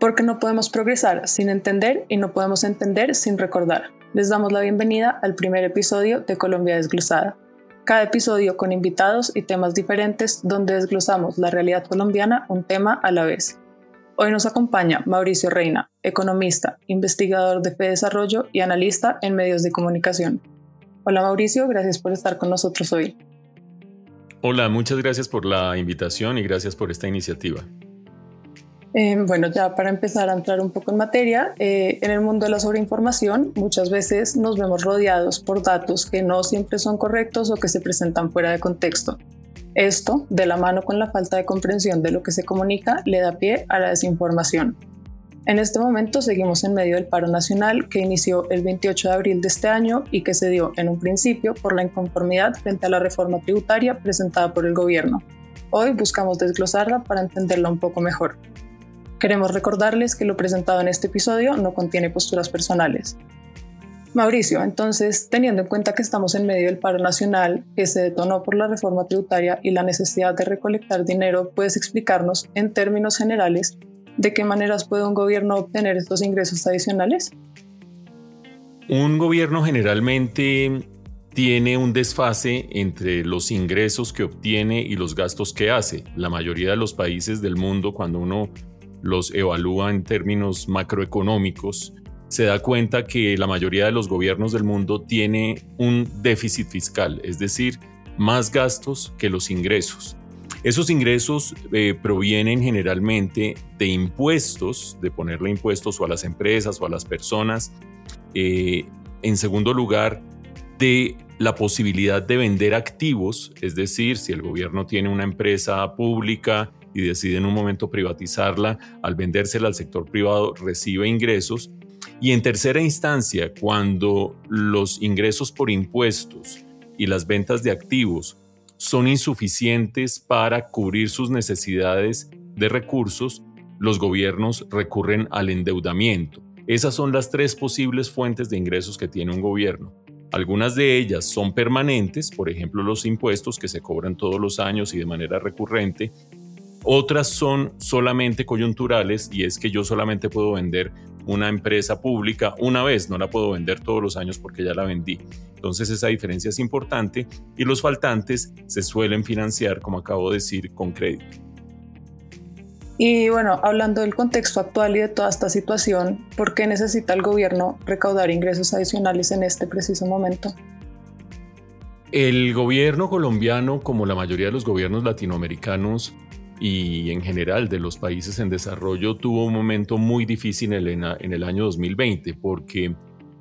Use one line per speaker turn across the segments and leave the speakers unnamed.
Porque no podemos progresar sin entender y no podemos entender sin recordar. Les damos la bienvenida al primer episodio de Colombia Desglosada. Cada episodio con invitados y temas diferentes donde desglosamos la realidad colombiana un tema a la vez. Hoy nos acompaña Mauricio Reina, economista, investigador de Fe Desarrollo y analista en medios de comunicación. Hola Mauricio, gracias por estar con nosotros hoy.
Hola, muchas gracias por la invitación y gracias por esta iniciativa.
Eh, bueno, ya para empezar a entrar un poco en materia, eh, en el mundo de la sobreinformación muchas veces nos vemos rodeados por datos que no siempre son correctos o que se presentan fuera de contexto. Esto, de la mano con la falta de comprensión de lo que se comunica, le da pie a la desinformación. En este momento seguimos en medio del paro nacional que inició el 28 de abril de este año y que se dio en un principio por la inconformidad frente a la reforma tributaria presentada por el gobierno. Hoy buscamos desglosarla para entenderla un poco mejor. Queremos recordarles que lo presentado en este episodio no contiene posturas personales. Mauricio, entonces, teniendo en cuenta que estamos en medio del paro nacional que se detonó por la reforma tributaria y la necesidad de recolectar dinero, ¿puedes explicarnos en términos generales de qué maneras puede un gobierno obtener estos ingresos adicionales?
Un gobierno generalmente tiene un desfase entre los ingresos que obtiene y los gastos que hace. La mayoría de los países del mundo, cuando uno los evalúa en términos macroeconómicos, se da cuenta que la mayoría de los gobiernos del mundo tiene un déficit fiscal, es decir, más gastos que los ingresos. Esos ingresos eh, provienen generalmente de impuestos, de ponerle impuestos a las empresas o a las personas. Eh, en segundo lugar, de la posibilidad de vender activos, es decir, si el gobierno tiene una empresa pública y decide en un momento privatizarla, al vendérsela al sector privado recibe ingresos. Y en tercera instancia, cuando los ingresos por impuestos y las ventas de activos son insuficientes para cubrir sus necesidades de recursos, los gobiernos recurren al endeudamiento. Esas son las tres posibles fuentes de ingresos que tiene un gobierno. Algunas de ellas son permanentes, por ejemplo los impuestos que se cobran todos los años y de manera recurrente, otras son solamente coyunturales y es que yo solamente puedo vender una empresa pública una vez, no la puedo vender todos los años porque ya la vendí. Entonces esa diferencia es importante y los faltantes se suelen financiar, como acabo de decir, con crédito.
Y bueno, hablando del contexto actual y de toda esta situación, ¿por qué necesita el gobierno recaudar ingresos adicionales en este preciso momento?
El gobierno colombiano, como la mayoría de los gobiernos latinoamericanos, y en general de los países en desarrollo tuvo un momento muy difícil en el, año 2020 porque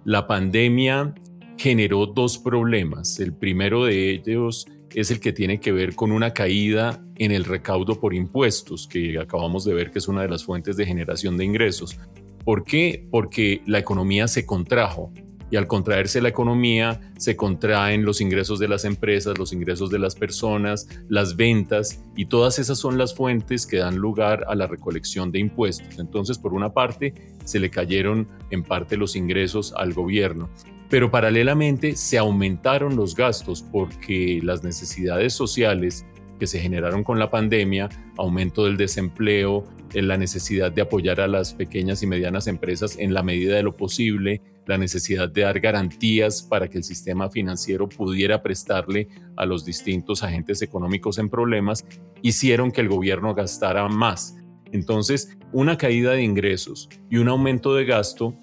la pandemia generó dos problemas. El primero de ellos es el que tiene que ver con una caída en el recaudo por impuestos, que acabamos de ver que es una de las fuentes de generación de ingresos. ¿Por qué? Porque la economía se contrajo y al contraerse la economía se contraen los ingresos de las empresas, los ingresos de las personas, las ventas y todas esas son las fuentes que dan lugar a la recolección de impuestos. Entonces, por una parte, se le cayeron en parte los ingresos al gobierno, pero paralelamente se aumentaron los gastos porque las necesidades sociales que se generaron con la pandemia, aumento del desempleo, la necesidad de apoyar a las pequeñas y medianas empresas en la medida de lo posible, la necesidad de dar garantías para que el sistema financiero pudiera prestarle a los distintos agentes económicos en problemas, hicieron que el gobierno gastara más. Entonces, una caída de ingresos y un aumento de gasto,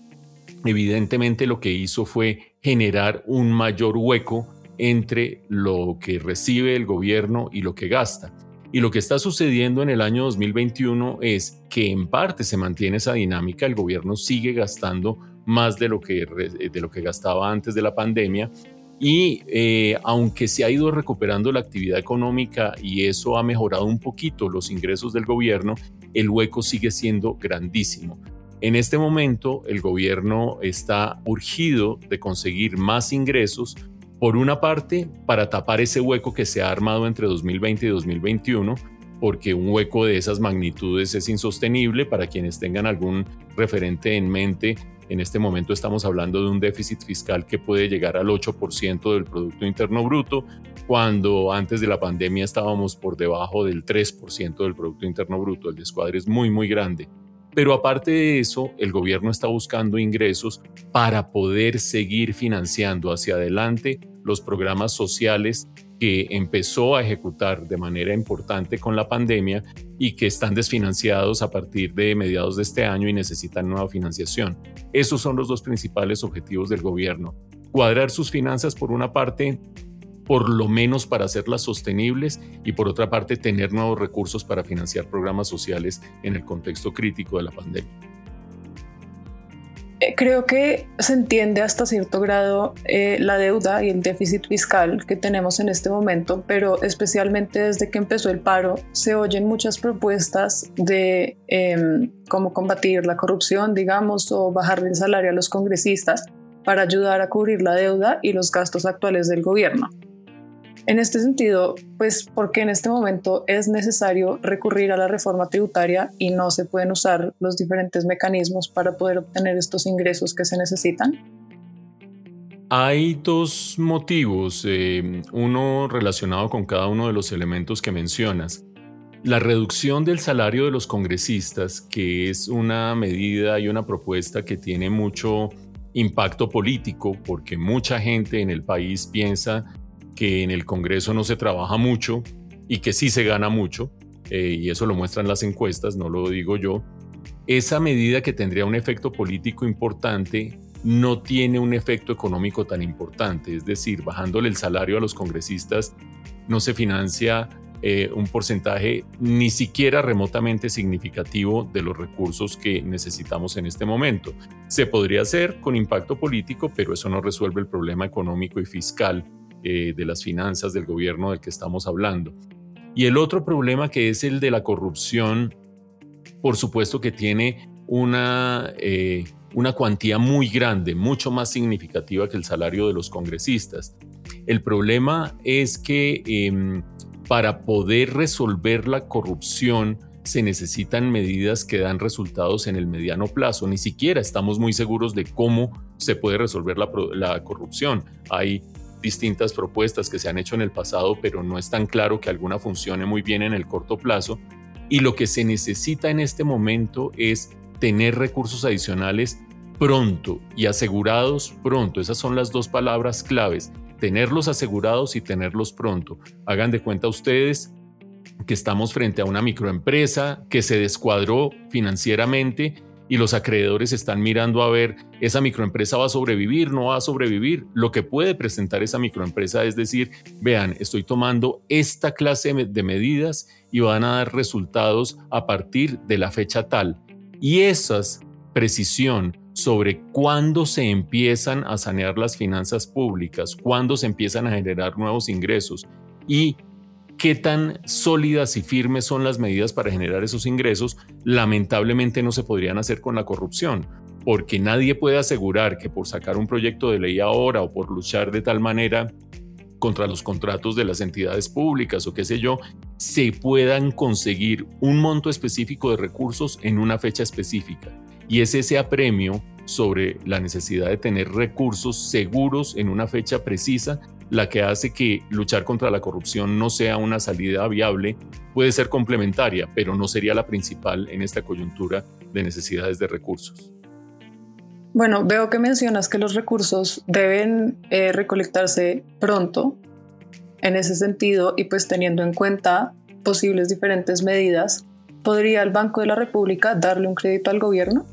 evidentemente lo que hizo fue generar un mayor hueco entre lo que recibe el gobierno y lo que gasta. Y lo que está sucediendo en el año 2021 es que en parte se mantiene esa dinámica, el gobierno sigue gastando más de lo que, de lo que gastaba antes de la pandemia. Y eh, aunque se ha ido recuperando la actividad económica y eso ha mejorado un poquito los ingresos del gobierno, el hueco sigue siendo grandísimo. En este momento el gobierno está urgido de conseguir más ingresos, por una parte, para tapar ese hueco que se ha armado entre 2020 y 2021, porque un hueco de esas magnitudes es insostenible. Para quienes tengan algún referente en mente, en este momento estamos hablando de un déficit fiscal que puede llegar al 8% del Producto Interno Bruto, cuando antes de la pandemia estábamos por debajo del 3% del Producto Interno Bruto. El descuadre es muy, muy grande. Pero aparte de eso, el gobierno está buscando ingresos para poder seguir financiando hacia adelante los programas sociales que empezó a ejecutar de manera importante con la pandemia y que están desfinanciados a partir de mediados de este año y necesitan nueva financiación. Esos son los dos principales objetivos del gobierno. Cuadrar sus finanzas por una parte, por lo menos para hacerlas sostenibles y por otra parte tener nuevos recursos para financiar programas sociales en el contexto crítico de la pandemia.
Eh, creo que se entiende hasta cierto grado eh, la deuda y el déficit fiscal que tenemos en este momento, pero especialmente desde que empezó el paro se oyen muchas propuestas de em, cómo combatir la corrupción, digamos, o bajar el salario a los congresistas para ayudar a cubrir la deuda y los gastos actuales del gobierno. En este sentido, pues porque en este momento es necesario recurrir a la reforma tributaria y no se pueden usar los diferentes mecanismos para poder obtener estos ingresos que se necesitan?
Hay dos motivos, eh, uno relacionado con cada uno de los elementos que mencionas. La reducción del salario de los congresistas, que es una medida y una propuesta que tiene mucho impacto político, porque mucha gente en el país piensa que en el Congreso no se trabaja mucho y que sí se gana mucho, eh, y eso lo muestran las encuestas, no lo digo yo, esa medida que tendría un efecto político importante no tiene un efecto económico tan importante, es decir, bajándole el salario a los congresistas no se financia eh, un porcentaje ni siquiera remotamente significativo de los recursos que necesitamos en este momento. Se podría hacer con impacto político, pero eso no resuelve el problema económico y fiscal eh, de las finanzas del gobierno del que estamos hablando. Y el otro problema que es el de la corrupción, por supuesto que tiene una, eh, una cuantía muy grande, mucho más significativa que el salario de los congresistas. El problema es que em, para poder resolver la corrupción se necesitan medidas que dan resultados en el mediano plazo. Ni siquiera estamos muy seguros de cómo se puede resolver la, la corrupción. Hay distintas propuestas que se han hecho en el pasado, pero no es tan claro que alguna funcione muy bien en el corto plazo. Y lo que se necesita en este momento es tener recursos adicionales pronto y asegurados pronto. Esas son las dos palabras claves, tenerlos asegurados y tenerlos pronto. Hagan de cuenta ustedes que estamos frente a una microempresa que se descuadró financieramente y los acreedores están mirando a ver, esa microempresa va a sobrevivir, no va a sobrevivir. Lo que puede presentar esa microempresa es decir, vean, estoy tomando esta clase de medidas y van a dar resultados a partir de la fecha tal. Y esa precisión sobre cuándo se empiezan a sanear las finanzas públicas, cuándo se empiezan a generar nuevos ingresos y qué tan sólidas y firmes son las medidas para generar esos ingresos, lamentablemente no se podrían hacer con la corrupción, porque nadie puede asegurar que por sacar un proyecto de ley ahora o por luchar de tal manera contra los contratos de las entidades públicas o qué sé yo, se puedan conseguir un monto específico de recursos en una fecha específica. Y es ese apremio sobre la necesidad de tener recursos seguros en una fecha precisa la que hace que luchar contra la corrupción no sea una salida viable, puede ser complementaria, pero no sería la principal en esta coyuntura de necesidades de recursos.
Bueno, veo que mencionas que los recursos deben eh, recolectarse pronto en ese sentido y pues teniendo en cuenta posibles diferentes medidas, ¿podría el Banco de la República darle un crédito al gobierno?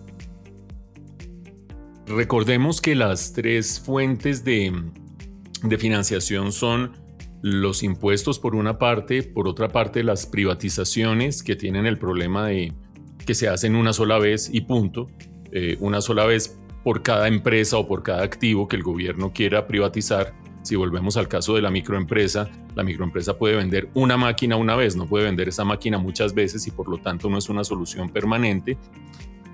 Recordemos que las tres fuentes de, de financiación son los impuestos por una parte, por otra parte las privatizaciones que tienen el problema de que se hacen una sola vez y punto, eh, una sola vez por cada empresa o por cada activo que el gobierno quiera privatizar. Si volvemos al caso de la microempresa, la microempresa puede vender una máquina una vez, no puede vender esa máquina muchas veces y por lo tanto no es una solución permanente.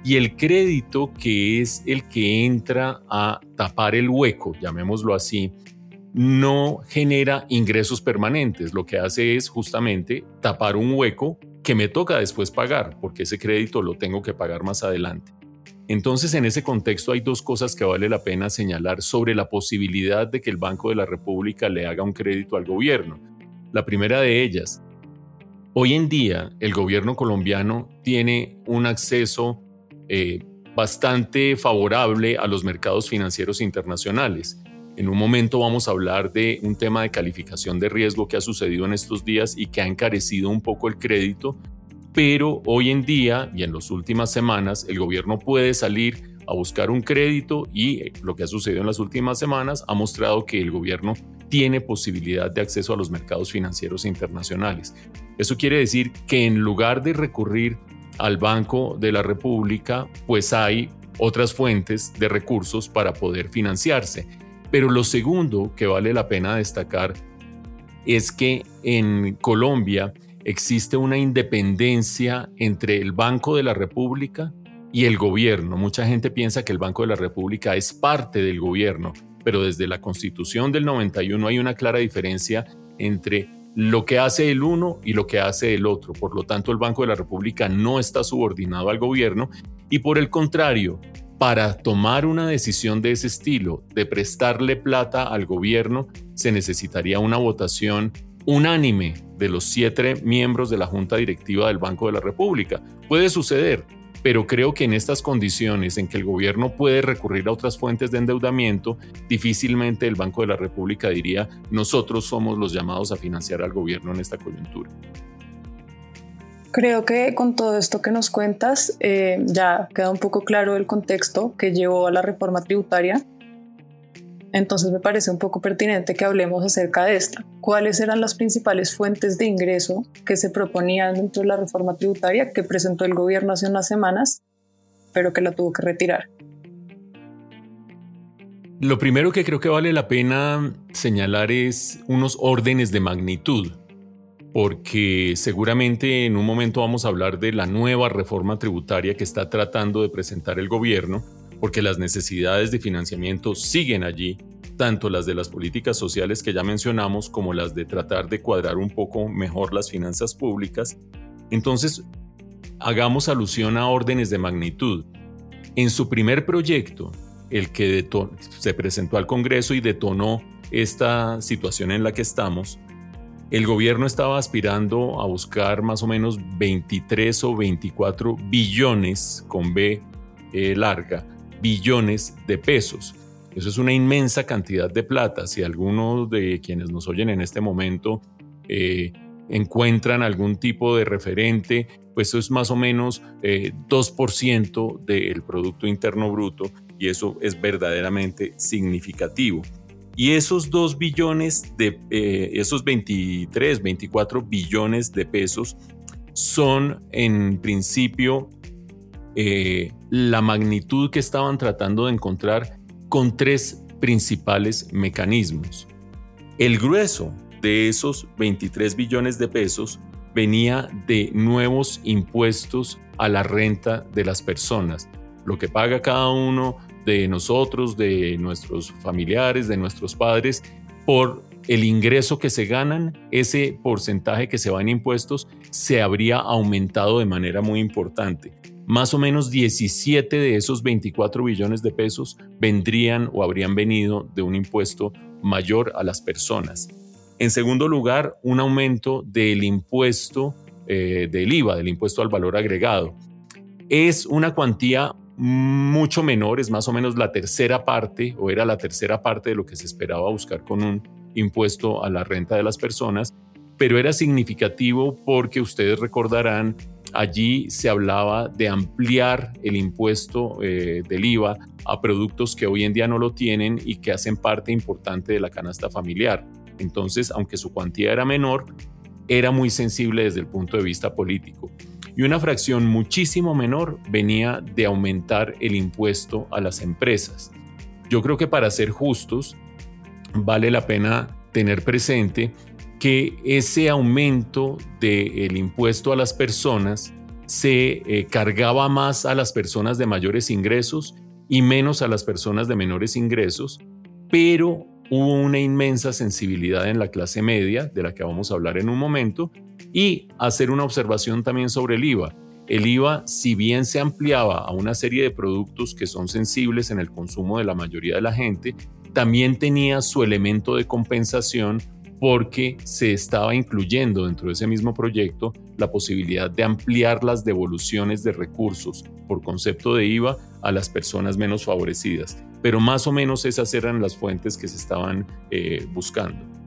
Y el crédito, que es el que entra a tapar el hueco, llamémoslo así, no genera ingresos permanentes. Lo que hace es justamente tapar un hueco que me toca después pagar, porque ese crédito lo tengo que pagar más adelante. Entonces, en ese contexto hay dos cosas que vale la pena señalar sobre la posibilidad de que el Banco de la República le haga un crédito al gobierno. La primera de ellas, hoy en día el gobierno colombiano tiene un acceso eh, bastante favorable a los mercados financieros internacionales. En un momento vamos a hablar de un tema de calificación de riesgo que ha sucedido en estos días y que ha encarecido un poco el crédito, pero hoy en día y en las últimas semanas el gobierno puede salir a buscar un crédito y lo que ha sucedido en las últimas semanas ha mostrado que el gobierno tiene posibilidad de acceso a los mercados financieros internacionales. Eso quiere decir que en lugar de recurrir al Banco de la República, pues hay otras fuentes de recursos para poder financiarse. Pero lo segundo que vale la pena destacar es que en Colombia existe una independencia entre el Banco de la República y el gobierno. Mucha gente piensa que el Banco de la República es parte del gobierno, pero desde la Constitución del 91 hay una clara diferencia entre lo que hace el uno y lo que hace el otro. Por lo tanto, el Banco de la República no está subordinado al gobierno y por el contrario, para tomar una decisión de ese estilo, de prestarle plata al gobierno, se necesitaría una votación unánime de los siete miembros de la Junta Directiva del Banco de la República. Puede suceder, pero creo que en estas condiciones en que el gobierno puede recurrir a otras fuentes de endeudamiento, difícilmente el Banco de la República diría, nosotros somos los llamados a financiar al gobierno en esta coyuntura.
Creo que con todo esto que nos cuentas eh, ya queda un poco claro el contexto que llevó a la reforma tributaria. Entonces me parece un poco pertinente que hablemos acerca de esta. ¿Cuáles eran las principales fuentes de ingreso que se proponían dentro de la reforma tributaria que presentó el gobierno hace unas semanas, pero que la tuvo que retirar?
Lo primero que creo que vale la pena señalar es unos órdenes de magnitud porque seguramente en un momento vamos a hablar de la nueva reforma tributaria que está tratando de presentar el gobierno, porque las necesidades de financiamiento siguen allí, tanto las de las políticas sociales que ya mencionamos como las de tratar de cuadrar un poco mejor las finanzas públicas. Entonces, hagamos alusión a órdenes de magnitud. En su primer proyecto, el que se presentó al Congreso y detonó esta situación en la que estamos, el gobierno estaba aspirando a buscar más o menos 23 o 24 billones, con B eh, larga, billones de pesos. Eso es una inmensa cantidad de plata. Si algunos de quienes nos oyen en este momento eh, encuentran algún tipo de referente, pues eso es más o menos 2% eh, del Producto Interno Bruto y eso es verdaderamente significativo. Y esos 2 billones de, eh, esos 23, 24 billones de pesos son en principio eh, la magnitud que estaban tratando de encontrar con tres principales mecanismos. El grueso de esos 23 billones de pesos venía de nuevos impuestos a la renta de las personas, lo que paga cada uno de nosotros, de nuestros familiares, de nuestros padres, por el ingreso que se ganan, ese porcentaje que se va en impuestos se habría aumentado de manera muy importante. Más o menos 17 de esos 24 billones de pesos vendrían o habrían venido de un impuesto mayor a las personas. En segundo lugar, un aumento del impuesto eh, del IVA, del impuesto al valor agregado. Es una cuantía mucho menor, es más o menos la tercera parte o era la tercera parte de lo que se esperaba buscar con un impuesto a la renta de las personas, pero era significativo porque ustedes recordarán, allí se hablaba de ampliar el impuesto eh, del IVA a productos que hoy en día no lo tienen y que hacen parte importante de la canasta familiar. Entonces, aunque su cuantía era menor, era muy sensible desde el punto de vista político y una fracción muchísimo menor venía de aumentar el impuesto a las empresas. Yo creo que para ser justos, vale la pena tener presente que ese aumento del impuesto a las personas se eh, cargaba más a las personas de mayores ingresos y menos a las personas de menores ingresos, pero hubo una inmensa sensibilidad en la clase media, de la que vamos a hablar en un momento, y hacer una observación también sobre el IVA. El IVA, si bien se ampliaba a una serie de productos que son sensibles en el consumo de la mayoría de la gente, también tenía su elemento de compensación porque se estaba incluyendo dentro de ese mismo proyecto la posibilidad de ampliar las devoluciones de recursos por concepto de IVA a las personas menos favorecidas. Pero más o menos esas eran las fuentes que se estaban eh, buscando.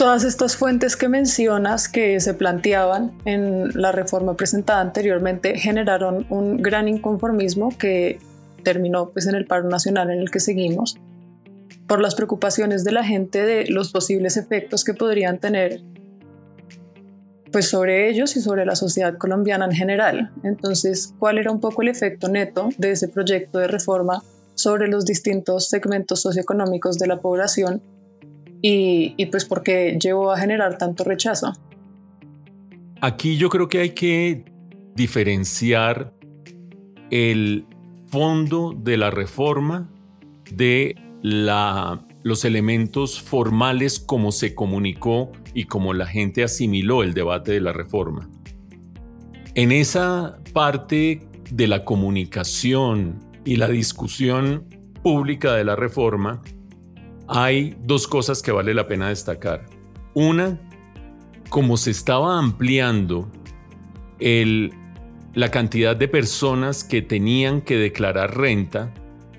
Todas estas fuentes que mencionas que se planteaban en la reforma presentada anteriormente generaron un gran inconformismo que terminó pues en el paro nacional en el que seguimos por las preocupaciones de la gente de los posibles efectos que podrían tener pues sobre ellos y sobre la sociedad colombiana en general. Entonces, ¿cuál era un poco el efecto neto de ese proyecto de reforma sobre los distintos segmentos socioeconómicos de la población y, pues por qué llevó a generar tanto rechazo.
Aquí yo creo que hay que diferenciar el fondo de la reforma de los elementos formales como se comunicó y como la gente asimiló el debate de la reforma. En esa parte de la comunicación y la discusión pública de la reforma, hay dos cosas que vale la pena destacar. Una, como se estaba ampliando la cantidad de personas que tenían que declarar renta,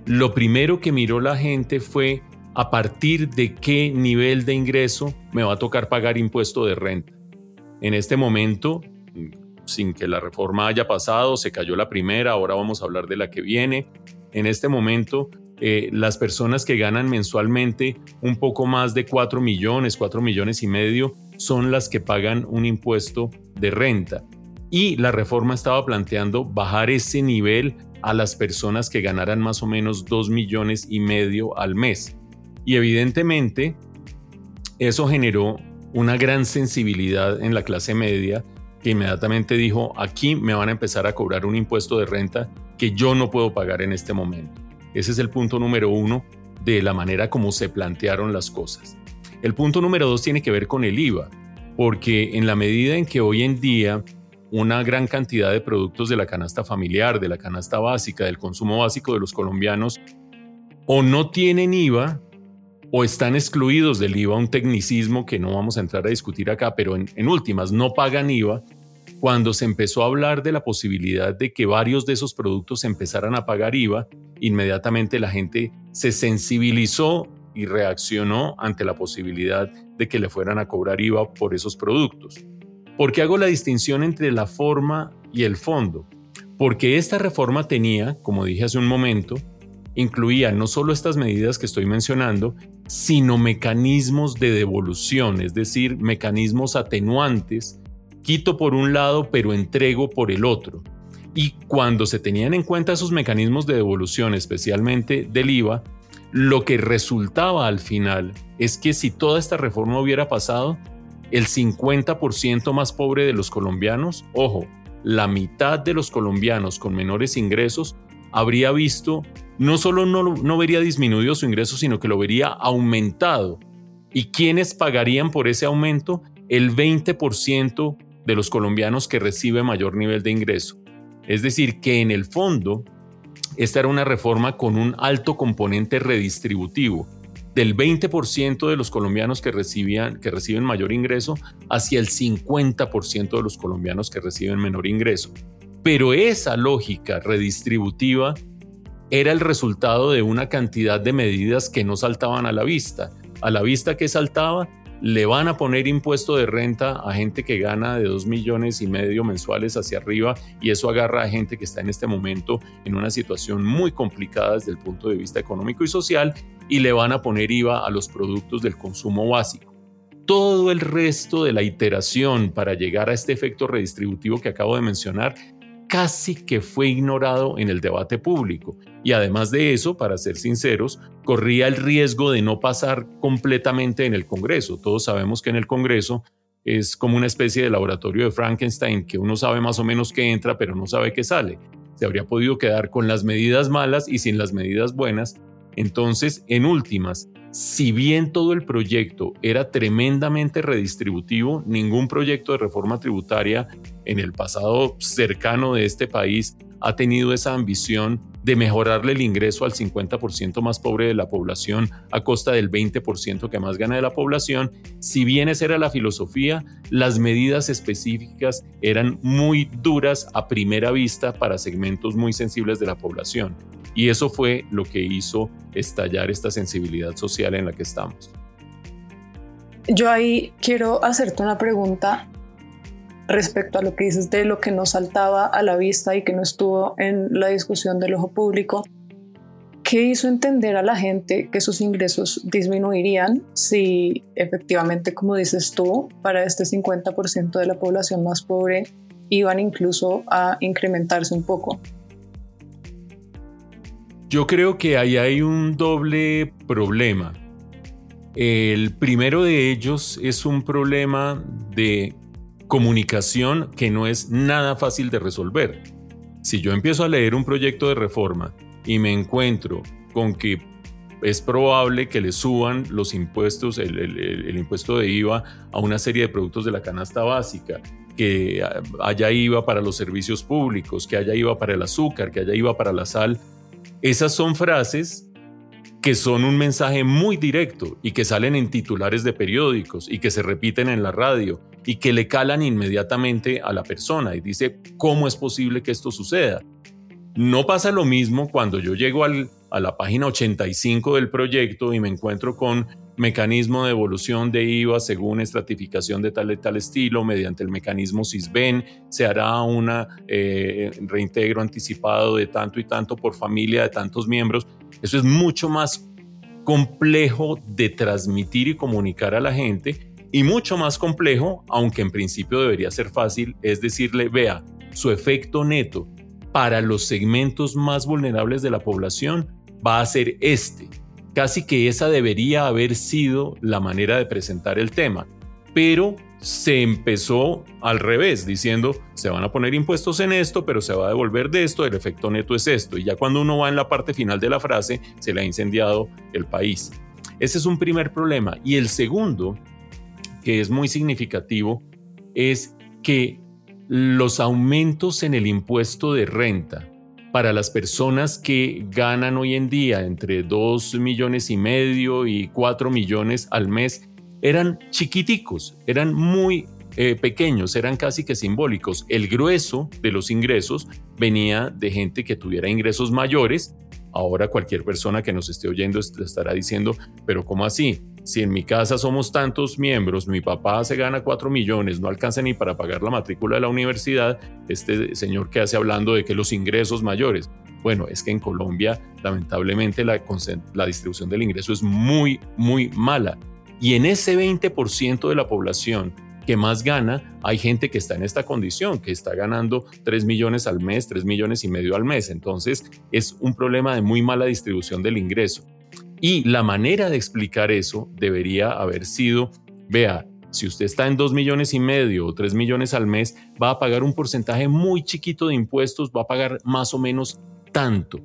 lo primero que miró la gente fue a partir de qué nivel de ingreso me va a tocar pagar impuesto de renta. En este momento, sin que la reforma haya pasado, se cayó la primera, ahora vamos a hablar de la que viene. En este momento, eh, las personas que ganan mensualmente un poco más de 4 millones, 4 millones y medio, son las que pagan un impuesto de renta. Y la reforma estaba planteando bajar ese nivel a las personas que ganaran más o menos 2 millones y medio al mes. Y evidentemente eso generó una gran sensibilidad en la clase media que inmediatamente dijo, aquí me van a empezar a cobrar un impuesto de renta que yo no puedo pagar en este momento. Ese es el punto número uno de la manera como se plantearon las cosas. El punto número dos tiene que ver con el IVA, porque en la medida en que hoy en día una gran cantidad de productos de la canasta familiar, de la canasta básica, del consumo básico de los colombianos, o no tienen IVA o están excluidos del IVA, un tecnicismo que no vamos a entrar a discutir acá, pero en, últimas no pagan IVA, cuando se empezó a hablar de la posibilidad de que varios de esos productos empezaran a pagar IVA, inmediatamente la gente se sensibilizó y reaccionó ante la posibilidad de que le fueran a cobrar IVA por esos productos. ¿Por qué hago la distinción entre la forma y el fondo? Porque esta reforma tenía, como dije hace un momento, incluía no solo estas medidas que estoy mencionando, sino mecanismos de devolución, es decir, mecanismos atenuantes quito por un lado pero entrego por el otro. Y cuando se tenían en cuenta esos mecanismos de devolución, especialmente del IVA, lo que resultaba al final es que si toda esta reforma hubiera pasado, el 50% más pobre de los colombianos, ojo, la mitad de los colombianos con menores ingresos, habría visto, no solo no, no vería disminuido su ingreso, sino que lo vería aumentado. ¿Y quiénes pagarían por ese aumento? El 20% de los colombianos que recibe mayor nivel de ingreso. Es decir, que en el fondo, esta era una reforma con un alto componente redistributivo, del 20% de los colombianos que, recibían, que reciben mayor ingreso hacia el 50% de los colombianos que reciben menor ingreso. Pero esa lógica redistributiva era el resultado de una cantidad de medidas que no saltaban a la vista. A la vista que saltaba le van a poner impuesto de renta a gente que gana de 2 millones y medio mensuales hacia arriba y eso agarra a gente que está en este momento en una situación muy complicada desde el punto de vista económico y social y le van a poner IVA a los productos del consumo básico. Todo el resto de la iteración para llegar a este efecto redistributivo que acabo de mencionar casi que fue ignorado en el debate público. Y además de eso, para ser sinceros, corría el riesgo de no pasar completamente en el Congreso. Todos sabemos que en el Congreso es como una especie de laboratorio de Frankenstein, que uno sabe más o menos qué entra, pero no sabe qué sale. Se habría podido quedar con las medidas malas y sin las medidas buenas. Entonces, en últimas, si bien todo el proyecto era tremendamente redistributivo, ningún proyecto de reforma tributaria en el pasado cercano de este país ha tenido esa ambición de mejorarle el ingreso al 50% más pobre de la población a costa del 20% que más gana de la población, si bien esa era la filosofía, las medidas específicas eran muy duras a primera vista para segmentos muy sensibles de la población. Y eso fue lo que hizo estallar esta sensibilidad social en la que estamos.
Yo ahí quiero hacerte una pregunta respecto a lo que dices de lo que no saltaba a la vista y que no estuvo en la discusión del ojo público. ¿Qué hizo entender a la gente que sus ingresos disminuirían si efectivamente, como dices tú, para este 50% de la población más pobre iban incluso a incrementarse un poco?
Yo creo que ahí hay un doble problema. El primero de ellos es un problema de comunicación que no es nada fácil de resolver. Si yo empiezo a leer un proyecto de reforma y me encuentro con que es probable que le suban los impuestos, el, impuesto de IVA a una serie de productos de la canasta básica, que haya IVA para los servicios públicos, que haya IVA para el azúcar, que haya IVA para la sal. Esas son frases que son un mensaje muy directo y que salen en titulares de periódicos y que se repiten en la radio y que le calan inmediatamente a la persona y dice, ¿cómo es posible que esto suceda? No pasa lo mismo cuando yo llego a la página 85 del proyecto y me encuentro con mecanismo de evolución de IVA según estratificación de tal y tal estilo, mediante el mecanismo CISBEN, se hará un eh, reintegro anticipado de tanto y tanto por familia de tantos miembros. Eso es mucho más complejo de transmitir y comunicar a la gente y mucho más complejo, aunque en principio debería ser fácil, es decirle, vea, su efecto neto para los segmentos más vulnerables de la población va a ser este. Casi que esa debería haber sido la manera de presentar el tema, pero se empezó al revés, diciendo, se van a poner impuestos en esto, pero se va a devolver de esto, el efecto neto es esto. Y ya cuando uno va en la parte final de la frase, se le ha incendiado el país. Ese es un primer problema. Y el segundo, que es muy significativo, es que los aumentos en el impuesto de renta para las personas que ganan hoy en día entre 2 millones y medio y 4 millones al mes eran chiquiticos, eran muy eh, pequeños, eran casi que simbólicos. El grueso de los ingresos venía de gente que tuviera ingresos mayores. Ahora cualquier persona que nos esté oyendo estará diciendo, pero ¿cómo así? Si en mi casa somos tantos miembros, mi papá se gana 4 millones, no alcanza ni para pagar la matrícula de la universidad, este señor que hace hablando de que los ingresos mayores. Bueno, es que en Colombia lamentablemente la, distribución del ingreso es muy, muy mala. Y en ese 20% de la población que más gana, hay gente que está en esta condición, que está ganando 3 millones al mes, 3 millones y medio al mes. Entonces es un problema de muy mala distribución del ingreso. Y la manera de explicar eso debería haber sido, vea, si usted está en 2 millones y medio o 3 millones al mes, va a pagar un porcentaje muy chiquito de impuestos, va a pagar más o menos tanto.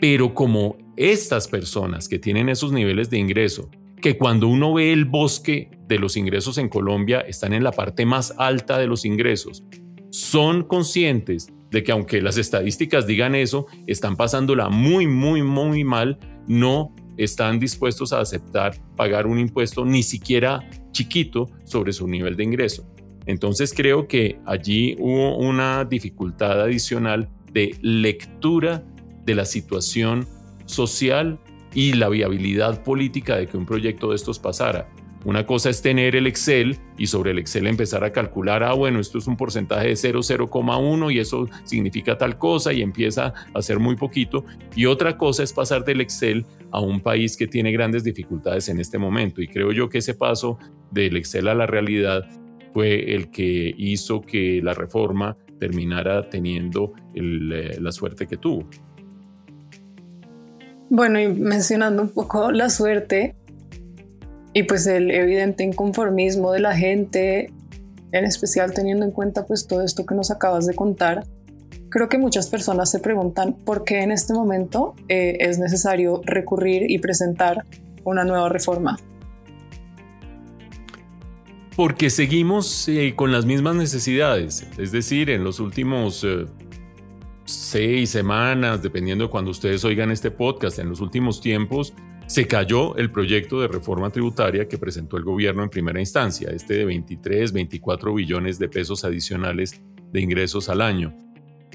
Pero como estas personas que tienen esos niveles de ingreso que cuando uno ve el bosque de los ingresos en Colombia, están en la parte más alta de los ingresos. Son conscientes de que aunque las estadísticas digan eso, están pasándola muy, muy, muy mal, no están dispuestos a aceptar pagar un impuesto ni siquiera chiquito sobre su nivel de ingreso. Entonces creo que allí hubo una dificultad adicional de lectura de la situación social y la viabilidad política de que un proyecto de estos pasara. Una cosa es tener el Excel y sobre el Excel empezar a calcular, ah, bueno, esto es un porcentaje de 0,1 y eso significa tal cosa y empieza a ser muy poquito. Y otra cosa es pasar del Excel a un país que tiene grandes dificultades en este momento. Y creo yo que ese paso del Excel a la realidad fue el que hizo que la reforma terminara teniendo eh, la suerte que tuvo.
Bueno, y mencionando un poco la suerte y pues el evidente inconformismo de la gente, en especial teniendo en cuenta pues todo esto que nos acabas de contar, creo que muchas personas se preguntan por qué en este momento eh, es necesario recurrir y presentar una nueva reforma.
Porque seguimos eh, con las mismas necesidades, es decir, en los últimos eh, seis semanas, dependiendo de cuando ustedes oigan este podcast, en los últimos tiempos, se cayó el proyecto de reforma tributaria que presentó el gobierno en primera instancia, este de 23, 24 billones de pesos adicionales de ingresos al año.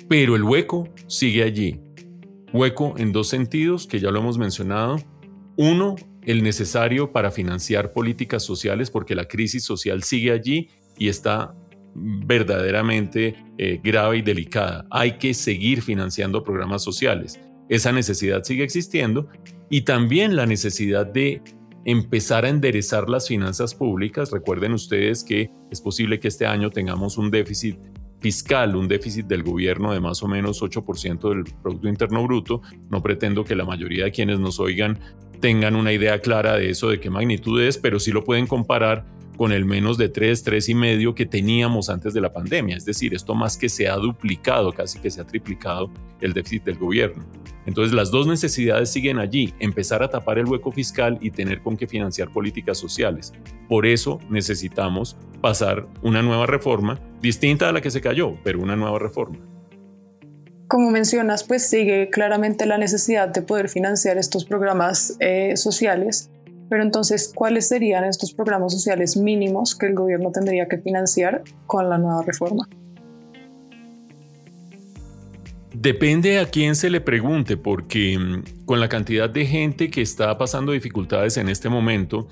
Pero el hueco sigue allí. Hueco en dos sentidos, que ya lo hemos mencionado. Uno, el necesario para financiar políticas sociales, porque la crisis social sigue allí y está verdaderamente eh, grave y delicada. Hay que seguir financiando programas sociales. Esa necesidad sigue existiendo y también la necesidad de empezar a enderezar las finanzas públicas. Recuerden ustedes que es posible que este año tengamos un déficit fiscal, un déficit del gobierno de más o menos 8% del Producto Interno Bruto. No pretendo que la mayoría de quienes nos oigan tengan una idea clara de eso, de qué magnitud es, pero sí lo pueden comparar con el menos de 3, 3 y medio que teníamos antes de la pandemia. Es decir, esto más que se ha duplicado, casi que se ha triplicado el déficit del gobierno. Entonces las dos necesidades siguen allí, empezar a tapar el hueco fiscal y tener con qué financiar políticas sociales. Por eso necesitamos pasar una nueva reforma, distinta a la que se cayó, pero una nueva reforma.
Como mencionas, pues sigue claramente la necesidad de poder financiar estos programas eh, sociales, pero entonces, ¿cuáles serían estos programas sociales mínimos que el gobierno tendría que financiar con la nueva reforma?
Depende a quién se le pregunte, porque mm, con la cantidad de gente que está pasando dificultades en este momento,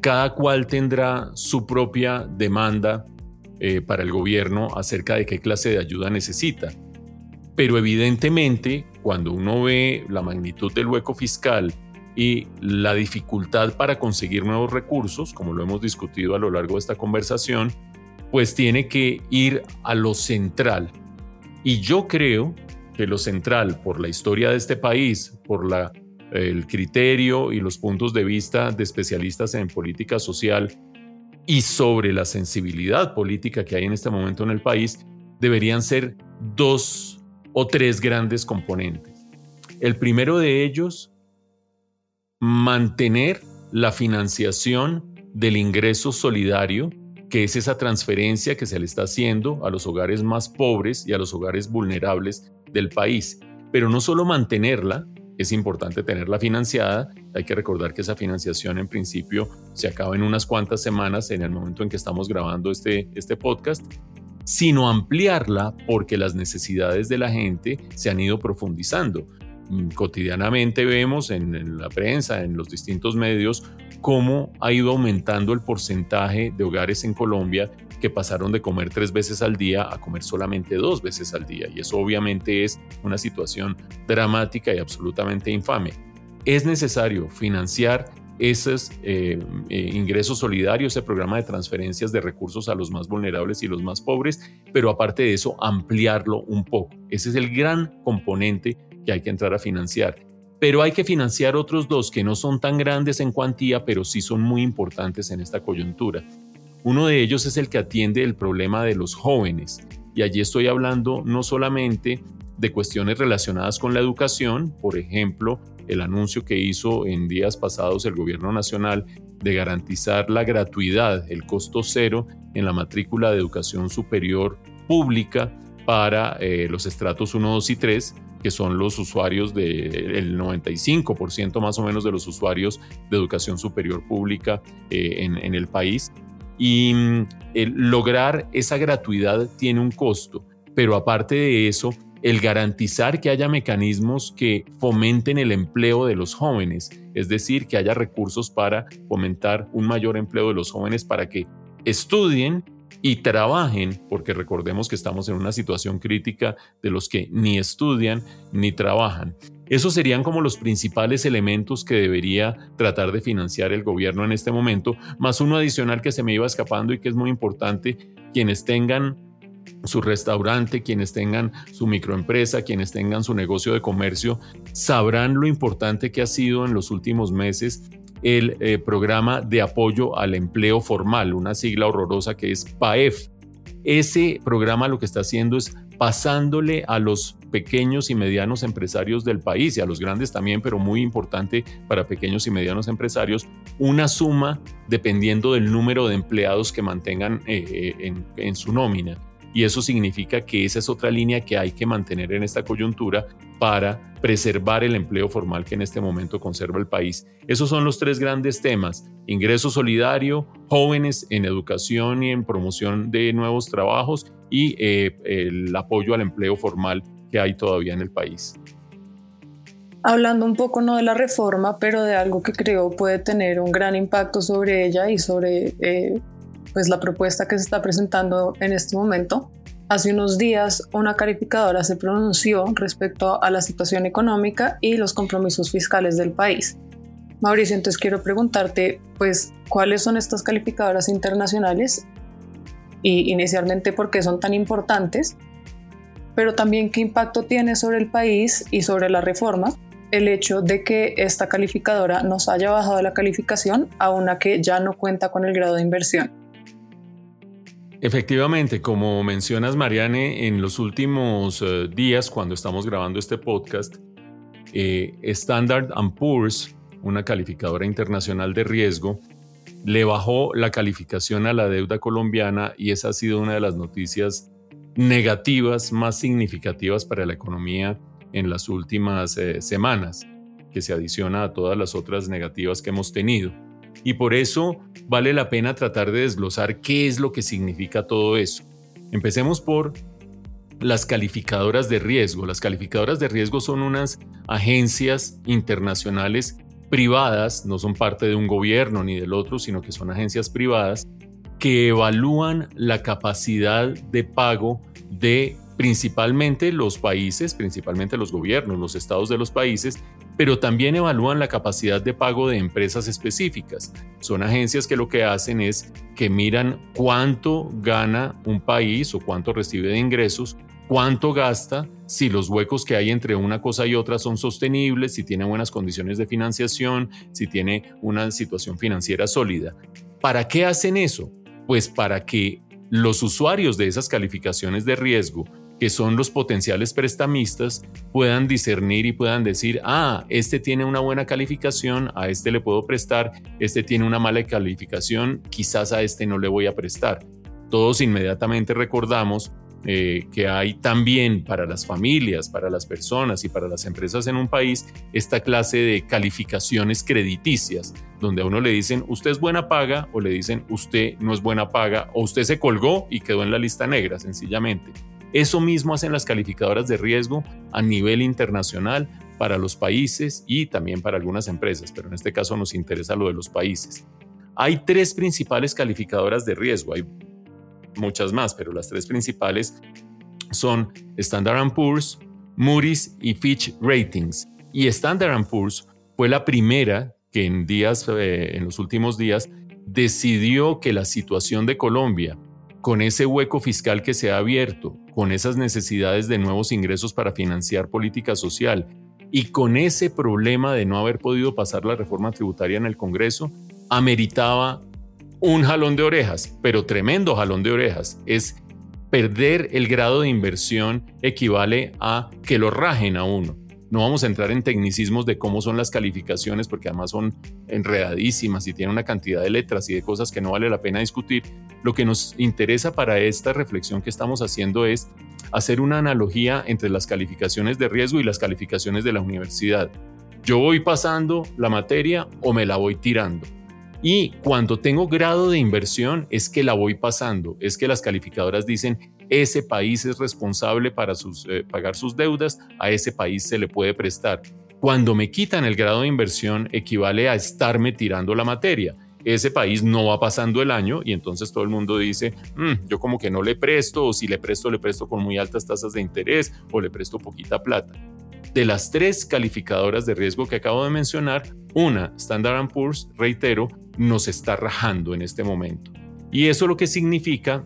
cada cual tendrá su propia demanda eh, para el gobierno acerca de qué clase de ayuda necesita. Pero evidentemente, cuando uno ve la magnitud del hueco fiscal y la dificultad para conseguir nuevos recursos, como lo hemos discutido a lo largo de esta conversación, pues tiene que ir a lo central. Y yo creo que lo central por la historia de este país, por la, el criterio y los puntos de vista de especialistas en política social y sobre la sensibilidad política que hay en este momento en el país, deberían ser dos o tres grandes componentes. El primero de ellos, mantener la financiación del ingreso solidario, que es esa transferencia que se le está haciendo a los hogares más pobres y a los hogares vulnerables del país. Pero no solo mantenerla, es importante tenerla financiada, hay que recordar que esa financiación en principio se acaba en unas cuantas semanas en el momento en que estamos grabando este, este podcast, sino ampliarla porque las necesidades de la gente se han ido profundizando. Mm, cotidianamente vemos en, la prensa, en los distintos medios, cómo ha ido aumentando el porcentaje de hogares en Colombia que pasaron de comer tres veces al día a comer solamente dos veces al día. Y eso obviamente es una situación dramática y absolutamente infame. Es necesario financiar esos eh, eh, ingresos solidarios, ese programa de transferencias de recursos a los más vulnerables y los más pobres, pero aparte de eso, ampliarlo un poco. Ese es el gran componente que hay que entrar a financiar. Pero hay que financiar otros dos que no son tan grandes en cuantía, pero sí son muy importantes en esta coyuntura. Uno de ellos es el que atiende el problema de los jóvenes. Y allí estoy hablando no solamente de cuestiones relacionadas con la educación, por ejemplo, el anuncio que hizo en días pasados el gobierno nacional de garantizar la gratuidad, el costo cero en la matrícula de educación superior pública para eh, los estratos 1, 2 y 3, que son los usuarios del 95% más o menos de los usuarios de educación superior pública eh, en, el país. Y mm, lograr esa gratuidad tiene un costo, pero aparte de eso, el garantizar que haya mecanismos que fomenten el empleo de los jóvenes, es decir, que haya recursos para fomentar un mayor empleo de los jóvenes para que estudien y trabajen, porque recordemos que estamos en una situación crítica de los que ni estudian ni trabajan. Esos serían como los principales elementos que debería tratar de financiar el gobierno en este momento, más uno adicional que se me iba escapando y que es muy importante, quienes tengan su restaurante, quienes tengan su microempresa, quienes tengan su negocio de comercio, sabrán lo importante que ha sido en los últimos meses el eh, programa de apoyo al empleo formal, una sigla horrorosa que es PAEF. Ese programa lo que está haciendo es pasándole a los pequeños y medianos empresarios del país y a los grandes también, pero muy importante para pequeños y medianos empresarios, una suma dependiendo del número de empleados que mantengan eh, eh, en, en su nómina. Y eso significa que esa es otra línea que hay que mantener en esta coyuntura para preservar el empleo formal que en este momento conserva el país. Esos son los tres grandes temas, ingreso solidario, jóvenes en educación y en promoción de nuevos trabajos y eh, el apoyo al empleo formal que hay todavía en el país.
Hablando un poco no de la reforma, pero de algo que creo puede tener un gran impacto sobre ella y sobre eh, pues la propuesta que se está presentando en este momento. Hace unos días una calificadora se pronunció respecto a la situación económica y los compromisos fiscales del país. Mauricio, entonces quiero preguntarte, pues, ¿cuáles son estas calificadoras internacionales? Y inicialmente, ¿por qué son tan importantes? Pero también, ¿qué impacto tiene sobre el país y sobre la reforma el hecho de que esta calificadora nos haya bajado la calificación a una que ya no cuenta con el grado de inversión?
Efectivamente, como mencionas, Mariane, en los últimos eh, días, cuando estamos grabando este podcast, eh, Standard Poor's, una calificadora internacional de riesgo, le bajó la calificación a la deuda colombiana y esa ha sido una de las noticias negativas más significativas para la economía en las últimas eh, semanas, que se adiciona a todas las otras negativas que hemos tenido. Y por eso vale la pena tratar de desglosar qué es lo que significa todo eso. Empecemos por las calificadoras de riesgo. Las calificadoras de riesgo son unas agencias internacionales privadas, no son parte de un gobierno ni del otro, sino que son agencias privadas que evalúan la capacidad de pago de principalmente los países, principalmente los gobiernos, los estados de los países pero también evalúan la capacidad de pago de empresas específicas. Son agencias que lo que hacen es que miran cuánto gana un país o cuánto recibe de ingresos, cuánto gasta, si los huecos que hay entre una cosa y otra son sostenibles, si tiene buenas condiciones de financiación, si tiene una situación financiera sólida. ¿Para qué hacen eso? Pues para que los usuarios de esas calificaciones de riesgo que son los potenciales prestamistas, puedan discernir y puedan decir, ah, este tiene una buena calificación, a este le puedo prestar, este tiene una mala calificación, quizás a este no le voy a prestar. Todos inmediatamente recordamos eh, que hay también para las familias, para las personas y para las empresas en un país esta clase de calificaciones crediticias, donde a uno le dicen usted es buena paga o le dicen usted no es buena paga o usted se colgó y quedó en la lista negra sencillamente. Eso mismo hacen las calificadoras de riesgo a nivel internacional para los países y también para algunas empresas, pero en este caso nos interesa lo de los países. Hay tres principales calificadoras de riesgo, hay muchas más, pero las tres principales son Standard Poor's, Moody's y Fitch Ratings. Y Standard Poor's fue la primera que en días, eh, en los últimos días, decidió que la situación de Colombia con ese hueco fiscal que se ha abierto, con esas necesidades de nuevos ingresos para financiar política social y con ese problema de no haber podido pasar la reforma tributaria en el Congreso, ameritaba un jalón de orejas, pero tremendo jalón de orejas. Es perder el grado de inversión equivale a que lo rajen a uno. No vamos a entrar en tecnicismos de cómo son las calificaciones, porque además son enredadísimas y tienen una cantidad de letras y de cosas que no vale la pena discutir. Lo que nos interesa para esta reflexión que estamos haciendo es hacer una analogía entre las calificaciones de riesgo y las calificaciones de la universidad. Yo voy pasando la materia o me la voy tirando. Y cuando tengo grado de inversión es que la voy pasando, es que las calificadoras dicen ese país es responsable para eh, pagar sus deudas, a ese país se le puede prestar. Cuando me quitan el grado de inversión equivale a estarme tirando la materia. Ese país no va pasando el año y entonces todo el mundo dice, mm, yo como que no le presto o si le presto le presto con muy altas tasas de interés o le presto poquita plata. De las tres calificadoras de riesgo que acabo de mencionar, una, Standard Poor's, reitero, nos está rajando en este momento. Y eso lo que significa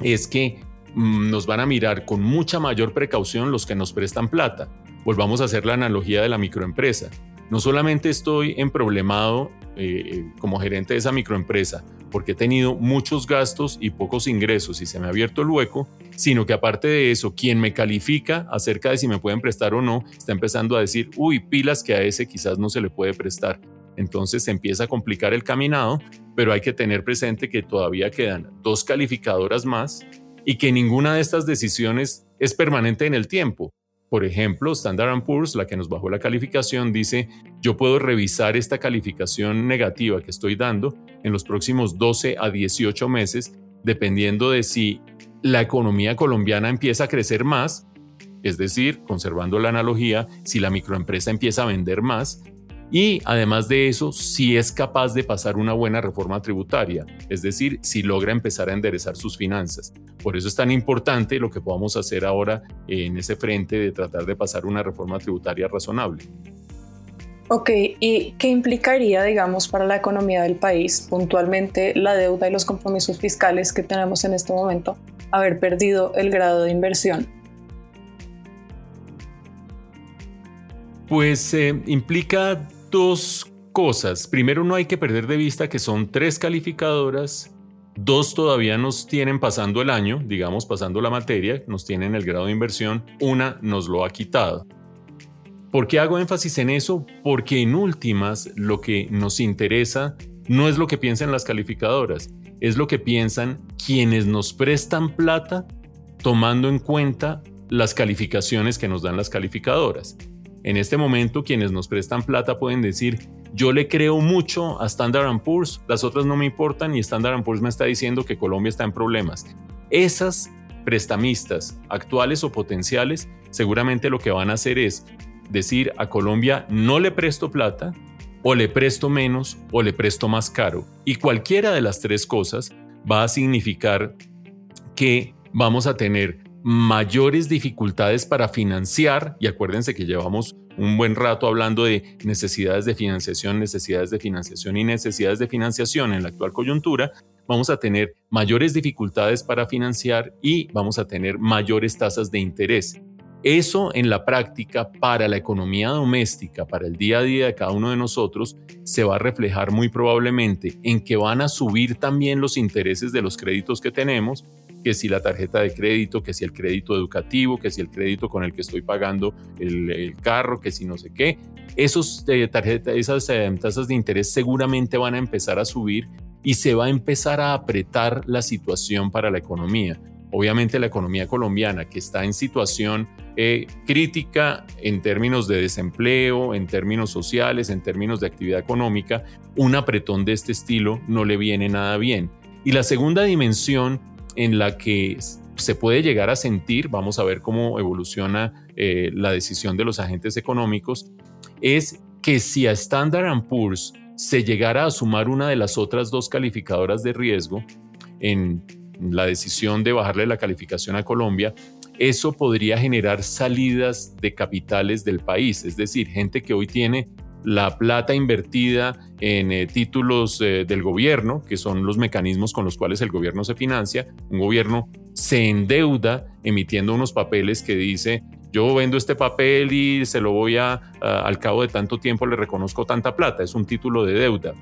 es que Mm, nos van a mirar con mucha mayor precaución los que nos prestan plata. Volvamos a hacer la analogía de la microempresa. No solamente estoy emproblemado eh, como gerente de esa microempresa porque he tenido muchos gastos y pocos ingresos y se me ha abierto el hueco, sino que aparte de eso, quien me califica acerca de si me pueden prestar o no, está empezando a decir, uy, pilas que a ese quizás no se le puede prestar. Entonces se empieza a complicar el caminado, pero hay que tener presente que todavía quedan dos calificadoras más y que ninguna de estas decisiones es permanente en el tiempo. Por ejemplo, Standard Poor's, la que nos bajó la calificación, dice, yo puedo revisar esta calificación negativa que estoy dando en los próximos 12 a 18 meses, dependiendo de si la economía colombiana empieza a crecer más, es decir, conservando la analogía, si la microempresa empieza a vender más, y además de eso, si es capaz de pasar una buena reforma tributaria, es decir, si logra empezar a enderezar sus finanzas. Por eso es tan importante lo que podamos hacer ahora en ese frente de tratar de pasar una reforma tributaria razonable.
Ok, ¿y qué implicaría, digamos, para la economía del país, puntualmente la deuda y los compromisos fiscales que tenemos en este momento, haber perdido el grado de inversión?
Pues eh, implica dos cosas. Primero, no hay que perder de vista que son tres calificadoras, dos todavía nos tienen pasando el año, digamos pasando la materia, nos tienen el grado de inversión, una nos lo ha quitado. ¿Por qué hago énfasis en eso? Porque en últimas lo que nos interesa no es lo que piensan las calificadoras, es lo que piensan quienes nos prestan plata tomando en cuenta las calificaciones que nos dan las calificadoras. En este momento, quienes nos prestan plata pueden decir, yo le creo mucho a Standard Poor's, las otras no me importan y Standard Poor's me está diciendo que Colombia está en problemas. Esas prestamistas, actuales o potenciales, seguramente lo que van a hacer es decir a Colombia no le presto plata, o le presto menos, o le presto más caro. Y cualquiera de las tres cosas va a significar que vamos a tener mayores dificultades para financiar, y acuérdense que llevamos un buen rato hablando de necesidades de financiación, necesidades de financiación y necesidades de financiación en la actual coyuntura, vamos a tener mayores dificultades para financiar y vamos a tener mayores tasas de interés. Eso en la práctica para la economía doméstica, para el día a día de cada uno de nosotros, se va a reflejar muy probablemente en que van a subir también los intereses de los créditos que tenemos que si la tarjeta de crédito, que si el crédito educativo, que si el crédito con el que estoy pagando el, carro, que si no sé qué. Esos, eh, esas eh, tasas de interés seguramente van a empezar a subir y se va a empezar a apretar la situación para la economía. Obviamente la economía colombiana que está en situación eh, crítica en términos de desempleo, en términos sociales, en términos de actividad económica, un apretón de este estilo no le viene nada bien. Y la segunda dimensión en la que se puede llegar a sentir, vamos a ver cómo evoluciona eh, la decisión de los agentes económicos, es que si a Standard Poor's se llegara a sumar una de las otras dos calificadoras de riesgo en la decisión de bajarle la calificación a Colombia, eso podría generar salidas de capitales del país, es decir, gente que hoy tiene la plata invertida en eh, títulos eh, del gobierno, que son los mecanismos con los cuales el gobierno se financia. Un gobierno se endeuda emitiendo unos papeles que dice, yo vendo este papel y se lo voy a, al cabo de tanto tiempo le reconozco tanta plata, es un título de deuda.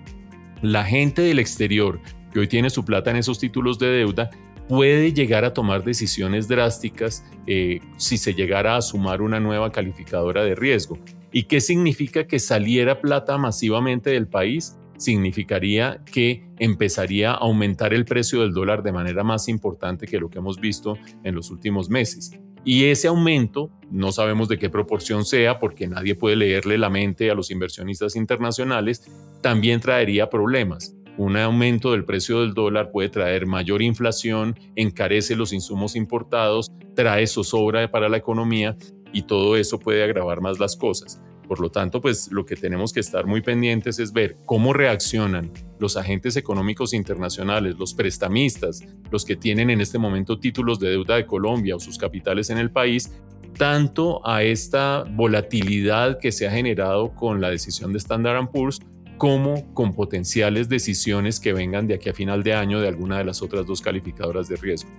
La gente del exterior que hoy tiene su plata en esos títulos de deuda puede llegar a tomar decisiones drásticas eh, si se llegara a sumar una nueva calificadora de riesgo. ¿Y qué significa que saliera plata masivamente del país? Significaría que empezaría a aumentar el precio del dólar de manera más importante que lo que hemos visto en los últimos meses. Y ese aumento, no sabemos de qué proporción sea, porque nadie puede leerle la mente a los inversionistas internacionales, también traería problemas. Un aumento del precio del dólar puede traer mayor inflación, encarece los insumos importados, trae zozobra para la economía y todo eso puede agravar más las cosas. Por lo tanto, pues lo que tenemos que estar muy pendientes es ver cómo reaccionan los agentes económicos internacionales, los prestamistas, los que tienen en este momento títulos de deuda de Colombia o sus capitales en el país, tanto a esta volatilidad que se ha generado con la decisión de Standard Poor's como con potenciales decisiones que vengan de aquí a final de año de alguna de las otras dos calificadoras de riesgo.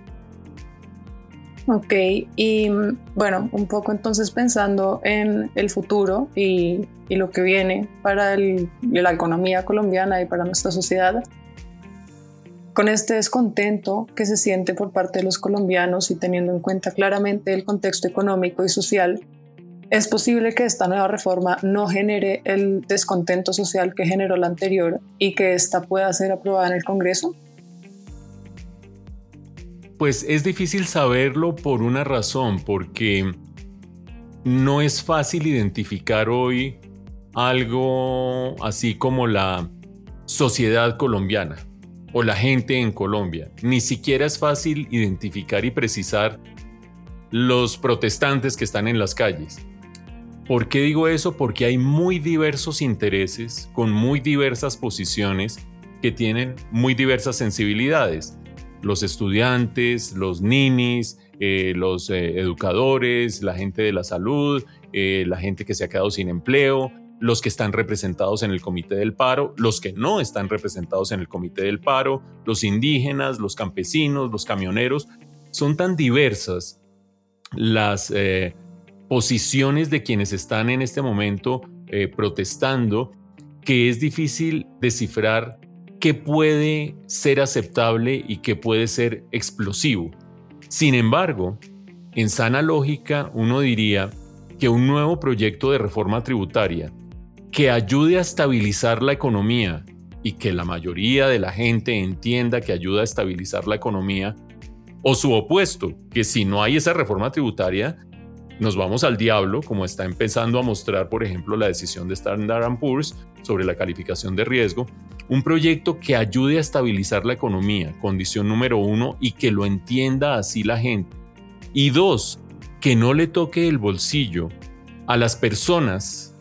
Ok, y bueno, un poco entonces pensando en el futuro y, lo que viene para la economía colombiana y para nuestra sociedad, con este descontento que se siente por parte de los colombianos y teniendo en cuenta claramente el contexto económico y social, es posible que esta nueva reforma no genere el descontento social que generó la anterior y que esta pueda ser aprobada en el Congreso.
Pues es difícil saberlo por una razón, porque no es fácil identificar hoy algo así como la sociedad colombiana o la gente en Colombia. Ni siquiera es fácil identificar y precisar los protestantes que están en las calles. ¿Por qué digo eso? Porque hay muy diversos intereses, con muy diversas posiciones, que tienen muy diversas sensibilidades. Los estudiantes, los ninis, eh, los eh, educadores, la gente de la salud, eh, la gente que se ha quedado sin empleo, los que están representados en el comité del paro, los que no están representados en el comité del paro, los indígenas, los campesinos, los camioneros. Son tan diversas las posiciones de quienes están en este momento protestando que es difícil descifrar qué puede ser aceptable y qué puede ser explosivo. Sin embargo, en sana lógica, uno diría que un nuevo proyecto de reforma tributaria que ayude a estabilizar la economía y que la mayoría de la gente entienda que ayuda a estabilizar la economía, o su opuesto, que si no hay esa reforma tributaria, nos vamos al diablo, como está empezando a mostrar, por ejemplo, la decisión de Standard Poor's sobre la calificación de riesgo, un proyecto que ayude a estabilizar la economía, condición número uno, y que lo entienda así la gente. Y dos, que no le toque el bolsillo a las personas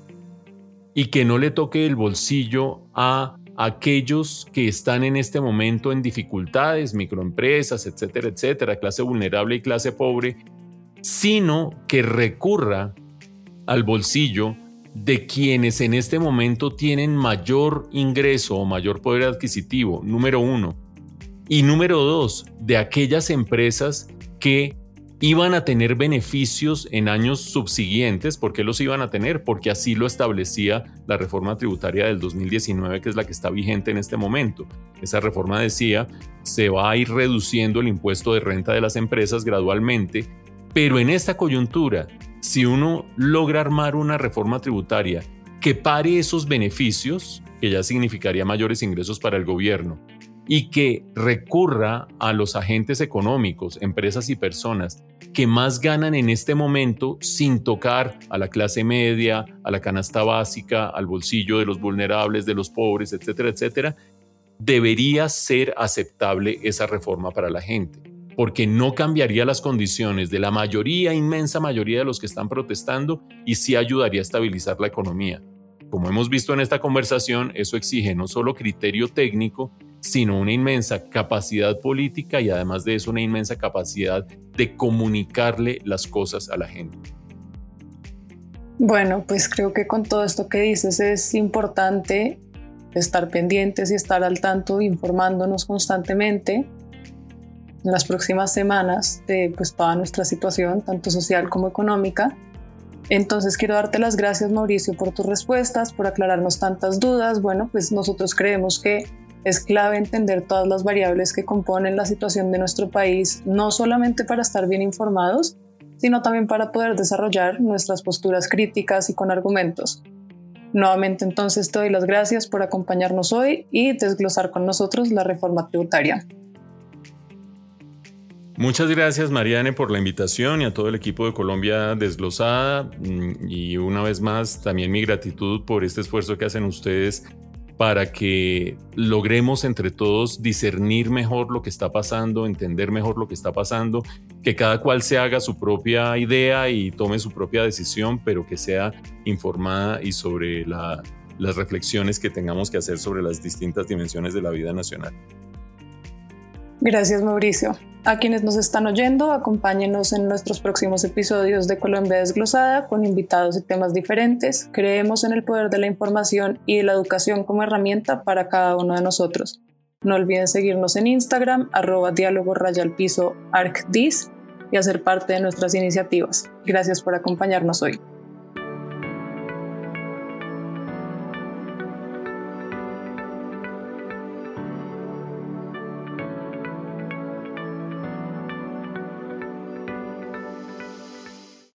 y que no le toque el bolsillo a aquellos que están en este momento en dificultades, microempresas, etcétera, etcétera, clase vulnerable y clase pobre, sino que recurra al bolsillo de quienes en este momento tienen mayor ingreso o mayor poder adquisitivo, número uno. Y número dos, de aquellas empresas que iban a tener beneficios en años subsiguientes. ¿Por qué los iban a tener? Porque así lo establecía la reforma tributaria del 2019, que es la que está vigente en este momento. Esa reforma decía, se va a ir reduciendo el impuesto de renta de las empresas gradualmente pero en esta coyuntura, si uno logra armar una reforma tributaria que pare esos beneficios, que ya significaría mayores ingresos para el gobierno, y que recurra a los agentes económicos, empresas y personas que más ganan en este momento sin tocar a la clase media, a la canasta básica, al bolsillo de los vulnerables, de los pobres, etcétera, etcétera, debería ser aceptable esa reforma para la gente porque no cambiaría las condiciones de la mayoría, inmensa mayoría de los que están protestando y sí ayudaría a estabilizar la economía. Como hemos visto en esta conversación, eso exige no solo criterio técnico, sino una inmensa capacidad política y además de eso una inmensa capacidad de comunicarle las cosas a la gente.
Bueno, pues creo que con todo esto que dices es importante estar pendientes y estar al tanto, informándonos constantemente en las próximas semanas de pues, toda nuestra situación, tanto social como económica. Entonces quiero darte las gracias Mauricio por tus respuestas, por aclararnos tantas dudas. Bueno, pues nosotros creemos que es clave entender todas las variables que componen la situación de nuestro país, no solamente para estar bien informados, sino también para poder desarrollar nuestras posturas críticas y con argumentos. Nuevamente entonces te doy las gracias por acompañarnos hoy y desglosar con nosotros la reforma tributaria.
Muchas gracias Mariane por la invitación y a todo el equipo de Colombia Desglosada mm, y una vez más también mi gratitud por este esfuerzo que hacen ustedes para que logremos entre todos discernir mejor lo que está pasando, entender mejor lo que está pasando, que cada cual se haga su propia idea y tome su propia decisión, pero que sea informada y sobre las reflexiones que tengamos que hacer sobre las distintas dimensiones de la vida nacional.
Gracias Mauricio. A quienes nos están oyendo, acompáñenos en nuestros próximos episodios de Colombia Desglosada con invitados y temas diferentes. Creemos en el poder de la información y de la educación como herramienta para cada uno de nosotros. No olviden seguirnos en Instagram, arroba diálogo piso y hacer parte de nuestras iniciativas. Gracias por acompañarnos hoy.